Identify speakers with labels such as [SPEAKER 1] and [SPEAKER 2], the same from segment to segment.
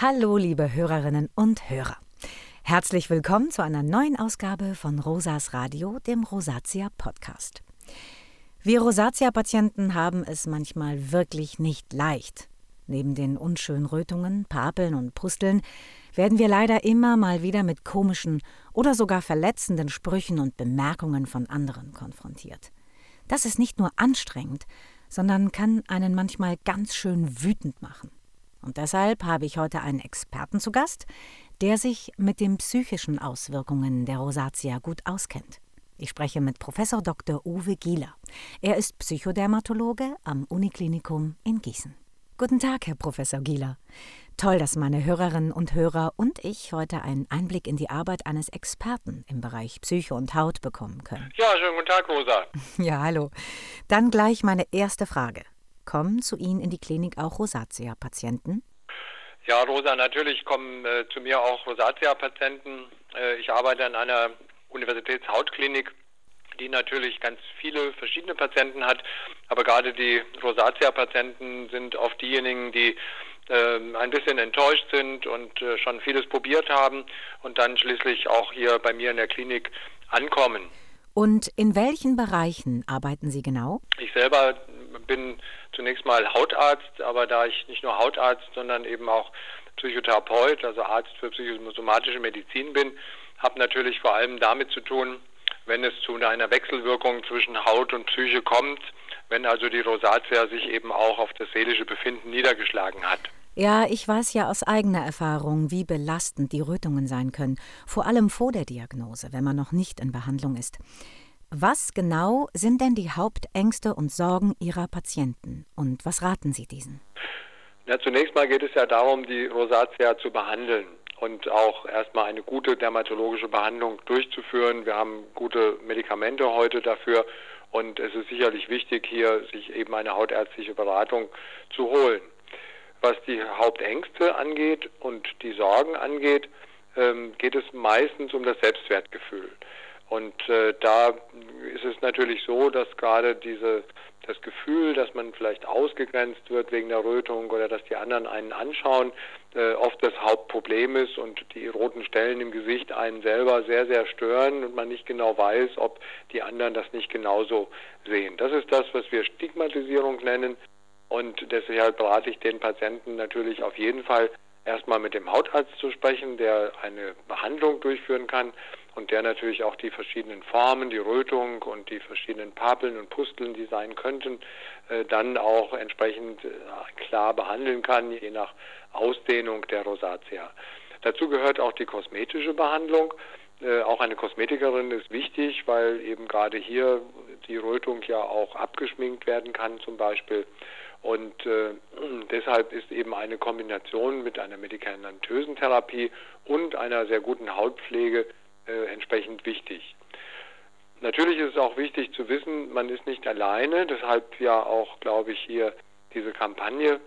[SPEAKER 1] Hallo, liebe Hörerinnen und Hörer. Herzlich willkommen zu einer neuen Ausgabe von Rosas Radio, dem Rosatia Podcast. Wir Rosatia-Patienten haben es manchmal wirklich nicht leicht. Neben den unschönen Rötungen, Papeln und Pusteln werden wir leider immer mal wieder mit komischen oder sogar verletzenden Sprüchen und Bemerkungen von anderen konfrontiert. Das ist nicht nur anstrengend, sondern kann einen manchmal ganz schön wütend machen. Und deshalb habe ich heute einen Experten zu Gast, der sich mit den psychischen Auswirkungen der Rosatia gut auskennt. Ich spreche mit Professor Dr. Uwe Gieler. Er ist Psychodermatologe am Uniklinikum in Gießen. Guten Tag, Herr Professor Gieler. Toll, dass meine Hörerinnen und Hörer und ich heute einen Einblick in die Arbeit eines Experten im Bereich Psyche und Haut bekommen können.
[SPEAKER 2] Ja, schönen guten Tag, Rosa.
[SPEAKER 1] Ja, hallo. Dann gleich meine erste Frage. Kommen zu Ihnen in die Klinik auch Rosatia-Patienten?
[SPEAKER 2] Ja, Rosa, natürlich kommen äh, zu mir auch Rosatia-Patienten. Äh, ich arbeite an einer Universitätshautklinik, die natürlich ganz viele verschiedene Patienten hat. Aber gerade die Rosatia-Patienten sind oft diejenigen, die äh, ein bisschen enttäuscht sind und äh, schon vieles probiert haben und dann schließlich auch hier bei mir in der Klinik ankommen.
[SPEAKER 1] Und in welchen Bereichen arbeiten Sie genau?
[SPEAKER 2] Ich selber bin zunächst mal Hautarzt, aber da ich nicht nur Hautarzt, sondern eben auch Psychotherapeut, also Arzt für psychosomatische Medizin bin, habe natürlich vor allem damit zu tun, wenn es zu einer Wechselwirkung zwischen Haut und Psyche kommt, wenn also die Rosatia sich eben auch auf das seelische Befinden niedergeschlagen hat.
[SPEAKER 1] Ja, ich weiß ja aus eigener Erfahrung, wie belastend die Rötungen sein können, vor allem vor der Diagnose, wenn man noch nicht in Behandlung ist. Was genau sind denn die Hauptängste und Sorgen Ihrer Patienten und was raten Sie diesen?
[SPEAKER 2] Ja, zunächst mal geht es ja darum, die Rosatia zu behandeln und auch erstmal eine gute dermatologische Behandlung durchzuführen. Wir haben gute Medikamente heute dafür und es ist sicherlich wichtig, hier sich eben eine hautärztliche Beratung zu holen. Was die Hauptängste angeht und die Sorgen angeht, ähm, geht es meistens um das Selbstwertgefühl. Und äh, da ist es natürlich so, dass gerade diese das Gefühl, dass man vielleicht ausgegrenzt wird wegen der Rötung oder dass die anderen einen anschauen, äh, oft das Hauptproblem ist und die roten Stellen im Gesicht einen selber sehr, sehr stören und man nicht genau weiß, ob die anderen das nicht genauso sehen. Das ist das, was wir Stigmatisierung nennen. Und deshalb berate ich den Patienten natürlich auf jeden Fall erstmal mit dem Hautarzt zu sprechen, der eine Behandlung durchführen kann und der natürlich auch die verschiedenen Formen, die Rötung und die verschiedenen Papeln und Pusteln, die sein könnten, äh, dann auch entsprechend äh, klar behandeln kann, je nach Ausdehnung der Rosatia. Dazu gehört auch die kosmetische Behandlung. Äh, auch eine Kosmetikerin ist wichtig, weil eben gerade hier die Rötung ja auch abgeschminkt werden kann zum Beispiel. Und äh, deshalb ist eben eine Kombination mit einer medikamentösen Therapie und einer sehr guten Hautpflege äh, entsprechend wichtig. Natürlich ist es auch wichtig zu wissen, man ist nicht alleine, deshalb ja auch, glaube ich, hier diese Kampagne,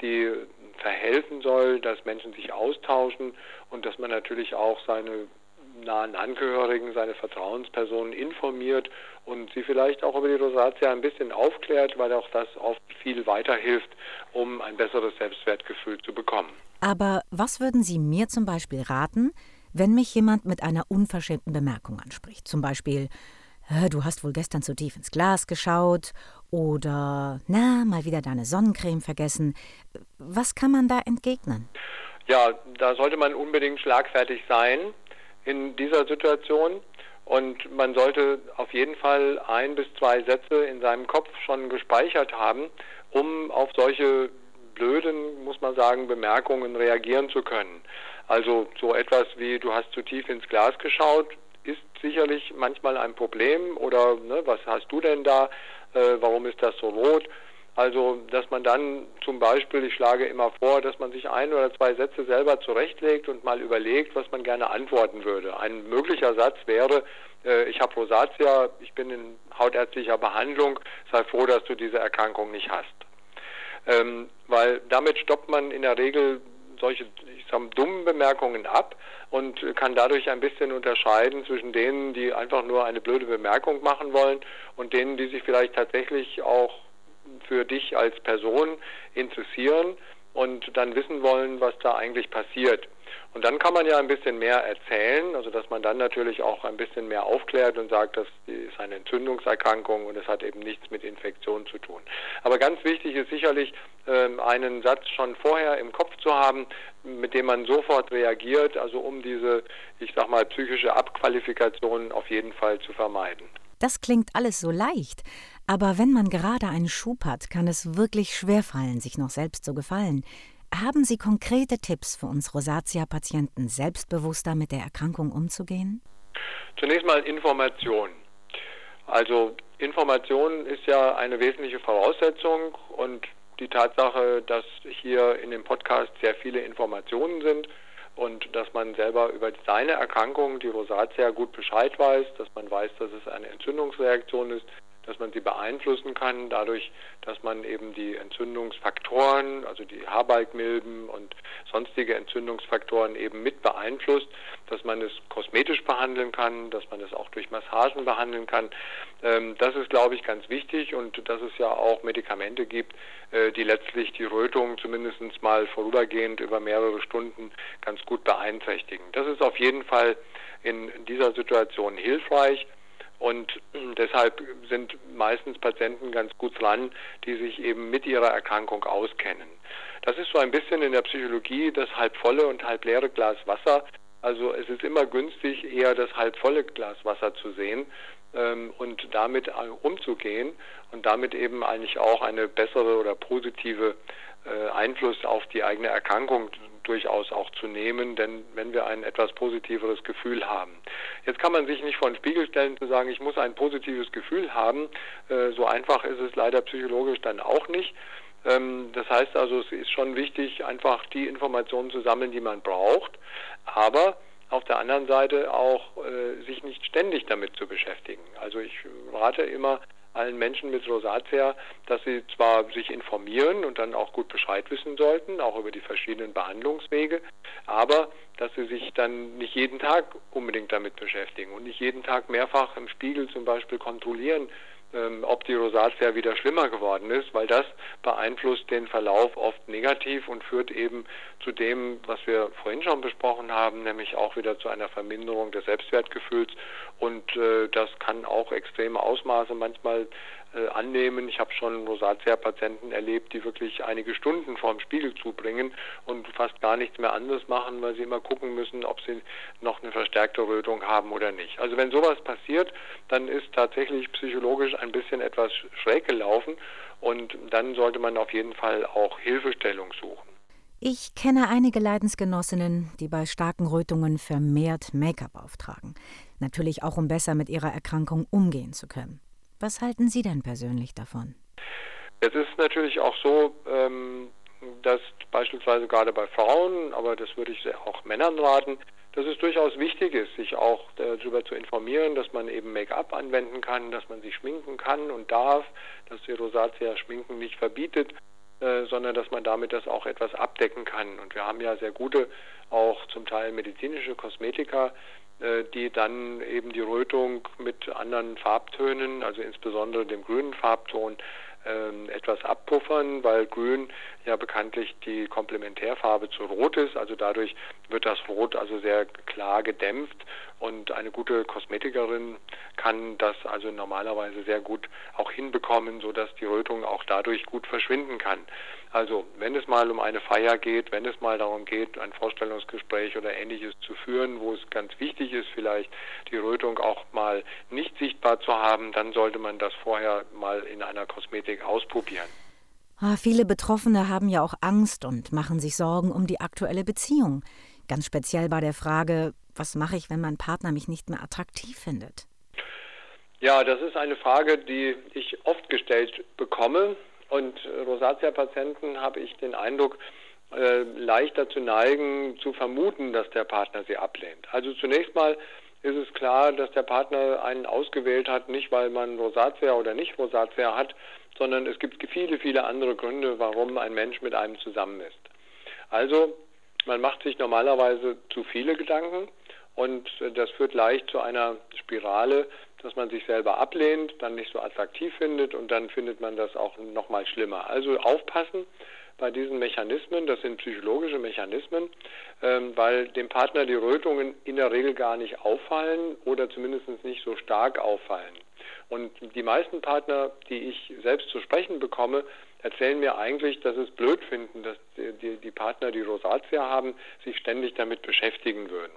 [SPEAKER 2] die verhelfen soll, dass Menschen sich austauschen und dass man natürlich auch seine nahen Angehörigen, seine Vertrauenspersonen informiert und sie vielleicht auch über die Rosatia ein bisschen aufklärt, weil auch das oft viel weiterhilft, um ein besseres Selbstwertgefühl zu bekommen.
[SPEAKER 1] Aber was würden Sie mir zum Beispiel raten, wenn mich jemand mit einer unverschämten Bemerkung anspricht? Zum Beispiel, du hast wohl gestern zu tief ins Glas geschaut oder na, mal wieder deine Sonnencreme vergessen. Was kann man da entgegnen?
[SPEAKER 2] Ja, da sollte man unbedingt schlagfertig sein in dieser Situation. Und man sollte auf jeden Fall ein bis zwei Sätze in seinem Kopf schon gespeichert haben, um auf solche blöden, muss man sagen, Bemerkungen reagieren zu können. Also so etwas wie du hast zu tief ins Glas geschaut, ist sicherlich manchmal ein Problem oder ne, was hast du denn da, äh, warum ist das so rot? Also, dass man dann zum Beispiel, ich schlage immer vor, dass man sich ein oder zwei Sätze selber zurechtlegt und mal überlegt, was man gerne antworten würde. Ein möglicher Satz wäre, äh, ich habe Rosatia, ich bin in hautärztlicher Behandlung, sei froh, dass du diese Erkrankung nicht hast. Ähm, weil damit stoppt man in der Regel solche ich sag, dummen Bemerkungen ab und kann dadurch ein bisschen unterscheiden zwischen denen, die einfach nur eine blöde Bemerkung machen wollen und denen, die sich vielleicht tatsächlich auch für dich als Person interessieren und dann wissen wollen, was da eigentlich passiert. Und dann kann man ja ein bisschen mehr erzählen, also dass man dann natürlich auch ein bisschen mehr aufklärt und sagt, das ist eine Entzündungserkrankung und es hat eben nichts mit Infektion zu tun. Aber ganz wichtig ist sicherlich, ähm, einen Satz schon vorher im Kopf zu haben, mit dem man sofort reagiert, also um diese, ich sag mal, psychische Abqualifikation auf jeden Fall zu vermeiden.
[SPEAKER 1] Das klingt alles so leicht, aber wenn man gerade einen Schub hat, kann es wirklich schwerfallen, sich noch selbst zu gefallen. Haben Sie konkrete Tipps für uns Rosatia-Patienten, selbstbewusster mit der Erkrankung umzugehen?
[SPEAKER 2] Zunächst mal Information. Also Information ist ja eine wesentliche Voraussetzung und die Tatsache, dass hier in dem Podcast sehr viele Informationen sind und dass man selber über seine Erkrankung, die Rosatia, gut Bescheid weiß, dass man weiß, dass es eine Entzündungsreaktion ist, dass man sie beeinflussen kann, dadurch, dass man eben die Entzündungsfaktoren, also die Haarbalgmilben und sonstige Entzündungsfaktoren eben mit beeinflusst, dass man es kosmetisch behandeln kann, dass man es auch durch Massagen behandeln kann. Ähm, das ist, glaube ich, ganz wichtig und dass es ja auch Medikamente gibt, äh, die letztlich die Rötung zumindest mal vorübergehend über mehrere Stunden ganz gut beeinträchtigen. Das ist auf jeden Fall in dieser Situation hilfreich. Und deshalb sind meistens Patienten ganz gut dran, die sich eben mit ihrer Erkrankung auskennen. Das ist so ein bisschen in der Psychologie das halb volle und halb leere Glas Wasser. Also es ist immer günstig, eher das halb volle Glas Wasser zu sehen ähm, und damit umzugehen und damit eben eigentlich auch eine bessere oder positive äh, Einfluss auf die eigene Erkrankung durchaus auch zu nehmen, denn wenn wir ein etwas positiveres Gefühl haben. Jetzt kann man sich nicht vor den Spiegel stellen zu sagen, ich muss ein positives Gefühl haben. Äh, so einfach ist es leider psychologisch dann auch nicht. Ähm, das heißt also, es ist schon wichtig, einfach die Informationen zu sammeln, die man braucht, aber auf der anderen Seite auch äh, sich nicht ständig damit zu beschäftigen. Also ich rate immer allen Menschen mit Rosatia, dass sie zwar sich informieren und dann auch gut Bescheid wissen sollten, auch über die verschiedenen Behandlungswege, aber dass sie sich dann nicht jeden Tag unbedingt damit beschäftigen und nicht jeden Tag mehrfach im Spiegel zum Beispiel kontrollieren, ob die Rosatia wieder schlimmer geworden ist, weil das beeinflusst den Verlauf oft negativ und führt eben zu dem, was wir vorhin schon besprochen haben, nämlich auch wieder zu einer Verminderung des Selbstwertgefühls. Und äh, das kann auch extreme Ausmaße manchmal äh, annehmen. Ich habe schon Rosatia-Patienten erlebt, die wirklich einige Stunden vorm Spiegel zubringen und fast gar nichts mehr anderes machen, weil sie immer gucken müssen, ob sie noch eine verstärkte Rötung haben oder nicht. Also wenn sowas passiert, dann ist tatsächlich psychologisch ein bisschen etwas schräg gelaufen und dann sollte man auf jeden Fall auch Hilfestellung suchen.
[SPEAKER 1] Ich kenne einige Leidensgenossinnen, die bei starken Rötungen vermehrt Make-up auftragen. Natürlich auch, um besser mit ihrer Erkrankung umgehen zu können. Was halten Sie denn persönlich davon?
[SPEAKER 2] Es ist natürlich auch so, ähm, dass beispielsweise gerade bei Frauen, aber das würde ich auch Männern raten, dass es durchaus wichtig ist, sich auch darüber zu informieren, dass man eben Make-up anwenden kann, dass man sich schminken kann und darf, dass die Rosatia Schminken nicht verbietet, äh, sondern dass man damit das auch etwas abdecken kann. Und wir haben ja sehr gute, auch zum Teil medizinische Kosmetika, äh, die dann eben die Rötung mit anderen Farbtönen, also insbesondere dem grünen Farbton, ähm, etwas abpuffern, weil Grün ja bekanntlich die Komplementärfarbe zu Rot ist. Also dadurch wird das Rot also sehr klar gedämpft und eine gute Kosmetikerin kann das also normalerweise sehr gut auch hinbekommen, sodass die Rötung auch dadurch gut verschwinden kann. Also wenn es mal um eine Feier geht, wenn es mal darum geht, ein Vorstellungsgespräch oder ähnliches zu führen, wo es ganz wichtig ist, vielleicht die Rötung auch mal nicht sichtbar zu haben, dann sollte man das vorher mal in einer Kosmetik ausprobieren.
[SPEAKER 1] Ah, viele Betroffene haben ja auch Angst und machen sich Sorgen um die aktuelle Beziehung. Ganz speziell bei der Frage, was mache ich, wenn mein Partner mich nicht mehr attraktiv findet?
[SPEAKER 2] Ja, das ist eine Frage, die ich oft gestellt bekomme. Und Rosatia-Patienten habe ich den Eindruck, äh, leichter zu neigen, zu vermuten, dass der Partner sie ablehnt. Also zunächst mal ist es klar, dass der Partner einen ausgewählt hat, nicht weil man Rosatia oder nicht Rosatia hat, sondern es gibt viele, viele andere Gründe, warum ein Mensch mit einem zusammen ist. Also man macht sich normalerweise zu viele Gedanken und das führt leicht zu einer Spirale, dass man sich selber ablehnt, dann nicht so attraktiv findet und dann findet man das auch noch mal schlimmer. Also aufpassen, bei diesen Mechanismen, das sind psychologische Mechanismen, ähm, weil dem Partner die Rötungen in der Regel gar nicht auffallen oder zumindest nicht so stark auffallen. Und die meisten Partner, die ich selbst zu sprechen bekomme, erzählen mir eigentlich, dass es blöd finden, dass die, die Partner, die Rosatia haben, sich ständig damit beschäftigen würden.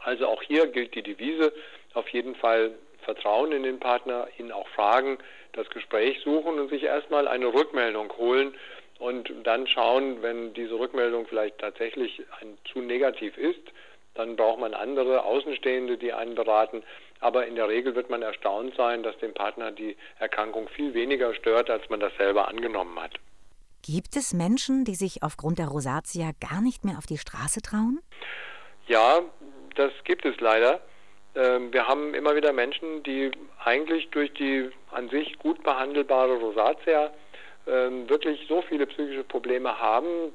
[SPEAKER 2] Also auch hier gilt die Devise, auf jeden Fall Vertrauen in den Partner, ihn auch fragen, das Gespräch suchen und sich erstmal eine Rückmeldung holen und dann schauen, wenn diese Rückmeldung vielleicht tatsächlich ein, zu negativ ist, dann braucht man andere Außenstehende, die einen beraten. Aber in der Regel wird man erstaunt sein, dass dem Partner die Erkrankung viel weniger stört, als man das selber angenommen hat.
[SPEAKER 1] Gibt es Menschen, die sich aufgrund der Rosatia gar nicht mehr auf die Straße trauen?
[SPEAKER 2] Ja, das gibt es leider. Ähm, wir haben immer wieder Menschen, die eigentlich durch die an sich gut behandelbare Rosatia wirklich so viele psychische Probleme haben,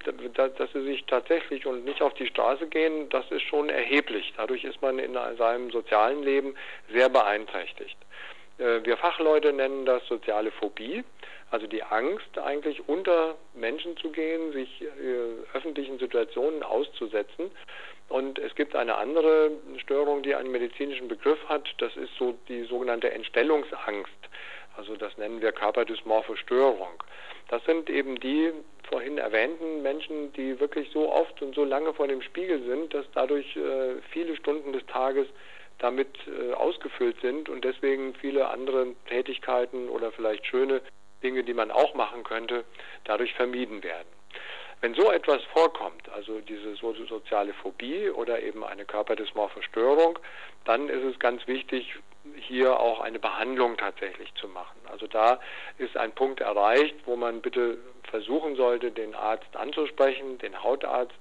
[SPEAKER 2] dass sie sich tatsächlich und nicht auf die Straße gehen, das ist schon erheblich. Dadurch ist man in seinem sozialen Leben sehr beeinträchtigt. Äh, wir Fachleute nennen das soziale Phobie, also die Angst, eigentlich unter Menschen zu gehen, sich äh, öffentlichen Situationen auszusetzen. Und es gibt eine andere Störung, die einen medizinischen Begriff hat, das ist so die sogenannte Entstellungsangst. Also das nennen wir körperdysmorphe Störung. Das sind eben die vorhin erwähnten Menschen, die wirklich so oft und so lange vor dem Spiegel sind, dass dadurch äh, viele Stunden des Tages damit äh, ausgefüllt sind und deswegen viele andere Tätigkeiten oder vielleicht schöne Dinge, die man auch machen könnte, dadurch vermieden werden. Wenn so etwas vorkommt, also diese soziale Phobie oder eben eine körperdysmorphe Störung, dann ist es ganz wichtig, hier auch eine Behandlung tatsächlich zu machen. Also da ist ein Punkt erreicht, wo man bitte versuchen sollte, den Arzt anzusprechen, den Hautarzt,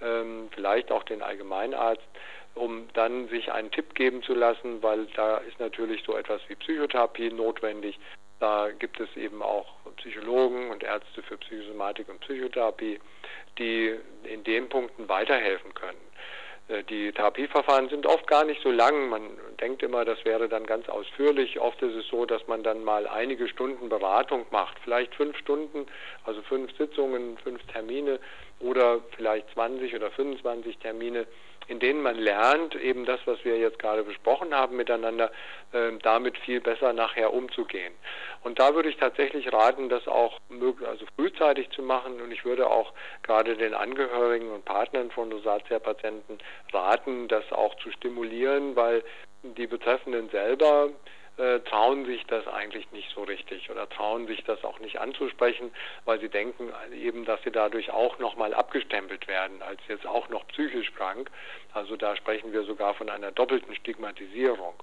[SPEAKER 2] ähm, vielleicht auch den Allgemeinarzt, um dann sich einen Tipp geben zu lassen, weil da ist natürlich so etwas wie Psychotherapie notwendig, da gibt es eben auch Psychologen und Ärzte für Psychosomatik und Psychotherapie, die in den Punkten weiterhelfen können. Äh, die Therapieverfahren sind oft gar nicht so lang. Man denkt immer, das wäre dann ganz ausführlich. Oft ist es so, dass man dann mal einige Stunden Beratung macht. Vielleicht fünf Stunden, also fünf Sitzungen, fünf Termine oder vielleicht 20 oder 25 Termine in denen man lernt, eben das, was wir jetzt gerade besprochen haben miteinander, äh, damit viel besser nachher umzugehen. Und da würde ich tatsächlich raten, das auch also frühzeitig zu machen. Und ich würde auch gerade den Angehörigen und Partnern von Rosatia-Patienten raten, das auch zu stimulieren, weil die Betreffenden selber äh, trauen sich das eigentlich nicht so richtig oder trauen sich das auch nicht anzusprechen, weil sie denken eben, dass sie dadurch auch nochmal abgestempelt werden, als jetzt auch noch psychisch krank. Also da sprechen wir sogar von einer doppelten Stigmatisierung.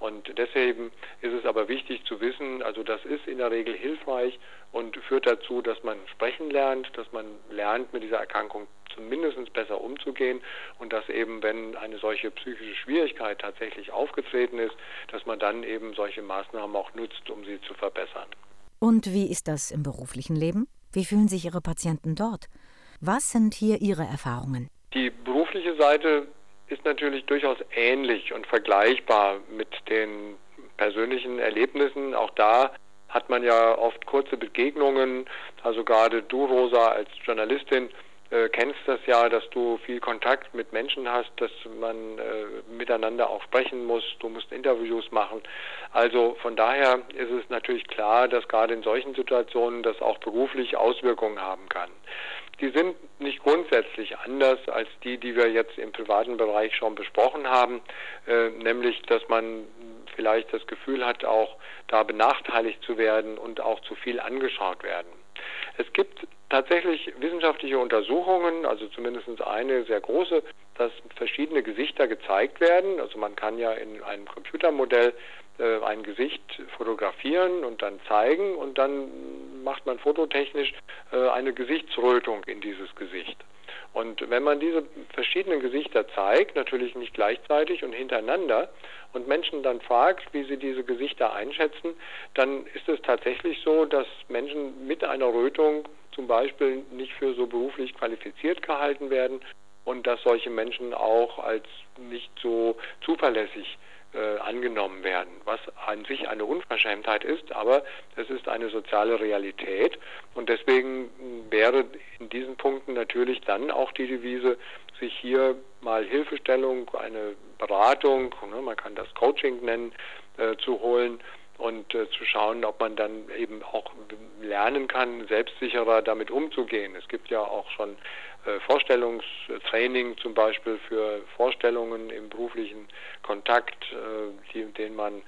[SPEAKER 2] Und deswegen ist es aber wichtig zu wissen, also das ist in der Regel hilfreich und führt dazu, dass man sprechen lernt, dass man lernt, mit dieser Erkrankung zumindest besser umzugehen und dass eben, wenn eine solche psychische Schwierigkeit tatsächlich aufgetreten ist, dass man dann eben solche Maßnahmen auch nutzt, um sie zu verbessern.
[SPEAKER 1] Und wie ist das im beruflichen Leben? Wie fühlen sich Ihre Patienten dort? Was sind hier Ihre Erfahrungen?
[SPEAKER 2] Die berufliche Seite ist natürlich durchaus ähnlich und vergleichbar mit den persönlichen Erlebnissen. Auch da hat man ja oft kurze Begegnungen. Also gerade du, Rosa, als Journalistin, äh, kennst das ja, dass du viel Kontakt mit Menschen hast, dass man äh, miteinander auch sprechen muss, du musst Interviews machen. Also von daher ist es natürlich klar, dass gerade in solchen Situationen das auch beruflich Auswirkungen haben kann. Die sind nicht grundsätzlich anders als die, die wir jetzt im privaten Bereich schon besprochen haben, äh, nämlich dass man vielleicht das Gefühl hat, auch da benachteiligt zu werden und auch zu viel angeschaut werden. Es gibt tatsächlich wissenschaftliche Untersuchungen, also zumindest eine sehr große, dass verschiedene Gesichter gezeigt werden. Also man kann ja in einem Computermodell äh, ein Gesicht fotografieren und dann zeigen und dann macht man fototechnisch äh, eine Gesichtsrötung in dieses Gesicht. Und wenn man diese verschiedenen Gesichter zeigt, natürlich nicht gleichzeitig und hintereinander, und Menschen dann fragt, wie sie diese Gesichter einschätzen, dann ist es tatsächlich so, dass Menschen mit einer Rötung zum Beispiel nicht für so beruflich qualifiziert gehalten werden und dass solche Menschen auch als nicht so zuverlässig äh, angenommen werden, was an sich eine Unverschämtheit ist, aber es ist eine soziale Realität und deswegen wäre in diesen Punkten natürlich dann auch die Devise, sich hier mal Hilfestellung, eine Beratung, ne, man kann das Coaching nennen, äh, zu holen und äh, zu schauen, ob man dann eben auch lernen kann, selbstsicherer damit umzugehen. Es gibt ja auch schon Vorstellungstraining zum Beispiel für Vorstellungen im beruflichen Kontakt, äh, die, den man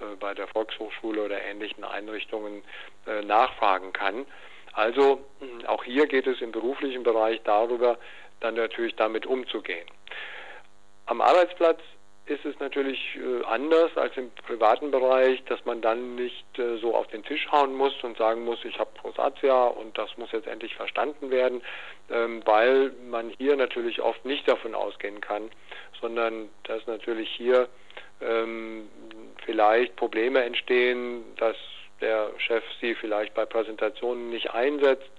[SPEAKER 2] äh, bei der Volkshochschule oder ähnlichen Einrichtungen äh, nachfragen kann. Also auch hier geht es im beruflichen Bereich darüber, dann natürlich damit umzugehen. Am Arbeitsplatz ist es natürlich äh, anders als im privaten Bereich, dass man dann nicht äh, so auf den Tisch hauen muss und sagen muss, ich habe Rosatia und das muss jetzt endlich verstanden werden, ähm, weil man hier natürlich oft nicht davon ausgehen kann, sondern dass natürlich hier ähm, vielleicht Probleme entstehen, dass der Chef sie vielleicht bei Präsentationen nicht einsetzt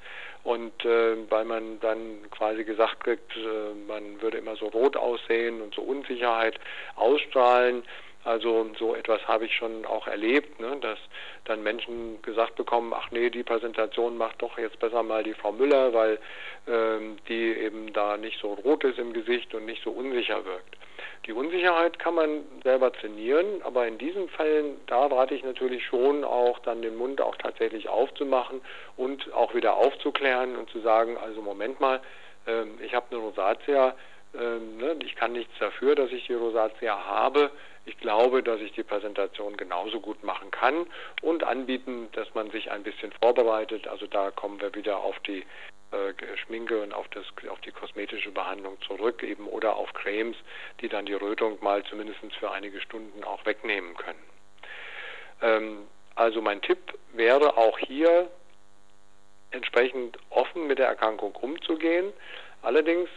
[SPEAKER 2] und äh, weil man dann quasi gesagt kriegt, äh, man würde immer so rot aussehen und so Unsicherheit ausstrahlen. Also so etwas habe ich schon auch erlebt, ne, dass dann Menschen gesagt bekommen, ach nee, die Präsentation macht doch jetzt besser mal die Frau Müller, weil ähm, die eben da nicht so rot ist im Gesicht und nicht so unsicher wirkt. Die Unsicherheit kann man selber trainieren, aber in diesen Fällen, da rate ich natürlich schon auch dann den Mund auch tatsächlich aufzumachen und auch wieder aufzuklären und zu sagen, also Moment mal, äh, ich habe eine Rosatia, äh, ne, ich kann nichts dafür, dass ich die Rosatia habe. Ich glaube, dass ich die Präsentation genauso gut machen kann und anbieten, dass man sich ein bisschen vorbereitet. Also da kommen wir wieder auf die äh, Schminke und auf, das, auf die kosmetische Behandlung zurück, eben oder auf Cremes, die dann die Rötung mal zumindest für einige Stunden auch wegnehmen können. Ähm, also mein Tipp wäre auch hier entsprechend offen mit der Erkrankung umzugehen. Allerdings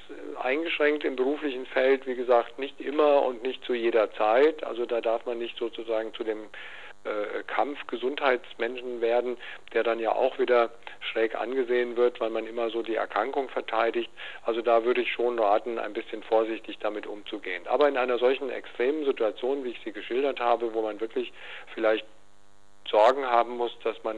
[SPEAKER 2] eingeschränkt im beruflichen Feld, wie gesagt, nicht immer und nicht zu jeder Zeit. Also da darf man nicht sozusagen zu dem äh, Kampf Gesundheitsmenschen werden, der dann ja auch wieder schräg angesehen wird, weil man immer so die Erkrankung verteidigt. Also da würde ich schon raten, ein bisschen vorsichtig damit umzugehen. Aber in einer solchen extremen Situation, wie ich sie geschildert habe, wo man wirklich vielleicht Sorgen haben muss, dass man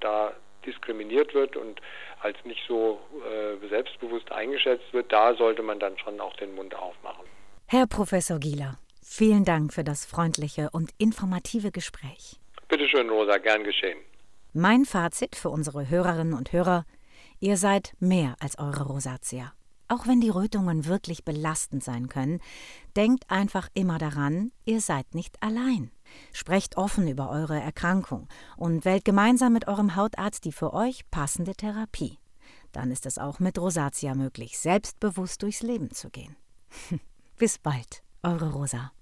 [SPEAKER 2] da diskriminiert wird und als nicht so äh, selbstbewusst eingeschätzt wird, da sollte man dann schon auch den Mund aufmachen.
[SPEAKER 1] Herr Professor Gieler, Vielen Dank für das freundliche und informative Gespräch.
[SPEAKER 2] Bitte schön, Rosa, gern geschehen.
[SPEAKER 1] Mein Fazit für unsere Hörerinnen und Hörer: Ihr seid mehr als eure Rosatia. Auch wenn die Rötungen wirklich belastend sein können, denkt einfach immer daran, ihr seid nicht allein. Sprecht offen über eure Erkrankung und wählt gemeinsam mit eurem Hautarzt die für euch passende Therapie. Dann ist es auch mit Rosatia möglich, selbstbewusst durchs Leben zu gehen. Bis bald, eure Rosa.